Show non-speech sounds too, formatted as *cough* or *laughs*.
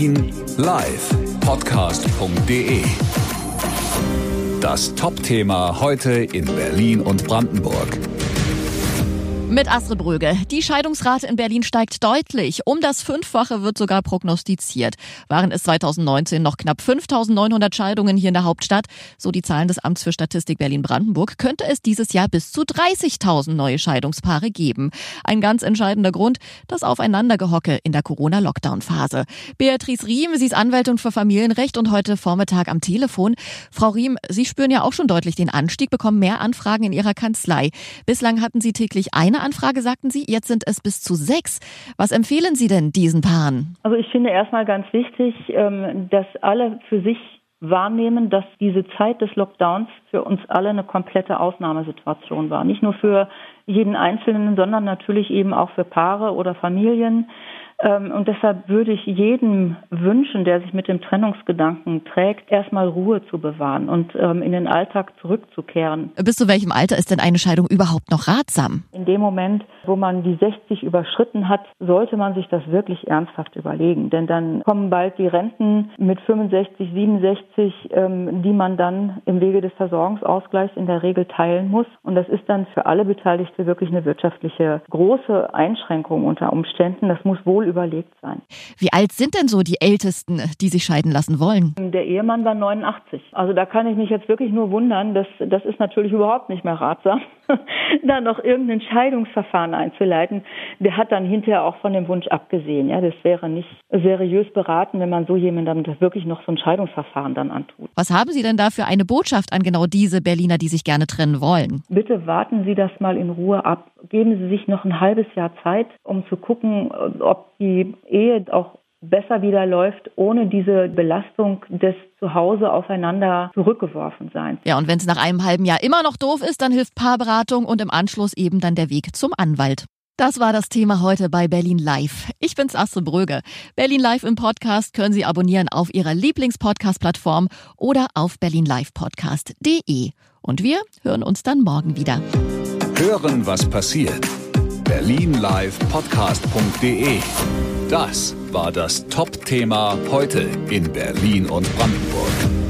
Berlin live Podcast.de. Das Top-Thema heute in Berlin und Brandenburg. Mit Astrid Bröge. Die Scheidungsrate in Berlin steigt deutlich. Um das Fünffache wird sogar prognostiziert. Waren es 2019 noch knapp 5.900 Scheidungen hier in der Hauptstadt, so die Zahlen des Amts für Statistik Berlin-Brandenburg, könnte es dieses Jahr bis zu 30.000 neue Scheidungspaare geben. Ein ganz entscheidender Grund, das Aufeinandergehocke in der Corona-Lockdown-Phase. Beatrice Riem, sie ist Anwältin für Familienrecht und heute Vormittag am Telefon. Frau Riem, Sie spüren ja auch schon deutlich den Anstieg, bekommen mehr Anfragen in Ihrer Kanzlei. Bislang hatten Sie täglich eine Anfrage, sagten Sie, jetzt sind es bis zu sechs. Was empfehlen Sie denn diesen Paaren? Also ich finde erstmal ganz wichtig, ähm, dass alle für sich wahrnehmen, dass diese Zeit des Lockdowns für uns alle eine komplette Ausnahmesituation war. Nicht nur für jeden Einzelnen, sondern natürlich eben auch für Paare oder Familien. Ähm, und deshalb würde ich jedem wünschen, der sich mit dem Trennungsgedanken trägt, erstmal Ruhe zu bewahren und ähm, in den Alltag zurückzukehren. Bis zu welchem Alter ist denn eine Scheidung überhaupt noch ratsam? In dem Moment, wo man die 60 überschritten hat, sollte man sich das wirklich ernsthaft überlegen. Denn dann kommen bald die Renten mit 65, 67, ähm, die man dann im Wege des Versorgungsausgleichs in der Regel teilen muss. Und das ist dann für alle Beteiligte wirklich eine wirtschaftliche große Einschränkung unter Umständen. Das muss wohl überlegt sein. Wie alt sind denn so die Ältesten, die sich scheiden lassen wollen? Der Ehemann war 89. Also da kann ich mich jetzt wirklich nur wundern, dass das ist natürlich überhaupt nicht mehr ratsam, *laughs* da noch irgendein Scheidungsverfahren einzuleiten. Der hat dann hinterher auch von dem Wunsch abgesehen. Ja, das wäre nicht seriös beraten, wenn man so jemandem wirklich noch so ein Scheidungsverfahren dann antut. Was haben Sie denn da für eine Botschaft an genau diese Berliner, die sich gerne trennen wollen? Bitte warten Sie das mal in Ruhe ab. Geben Sie sich noch ein halbes Jahr Zeit, um zu gucken, ob die Ehe auch besser wieder läuft, ohne diese Belastung des Zuhause aufeinander zurückgeworfen sein. Ja, und wenn es nach einem halben Jahr immer noch doof ist, dann hilft Paarberatung und im Anschluss eben dann der Weg zum Anwalt. Das war das Thema heute bei Berlin Live. Ich bin's Astrid Bröge. Berlin Live im Podcast können Sie abonnieren auf Ihrer Lieblingspodcast-Plattform oder auf berlinlivepodcast.de. Und wir hören uns dann morgen wieder. Hören, was passiert. Berlinlivepodcast.de. Das war das Top-Thema heute in Berlin und Brandenburg.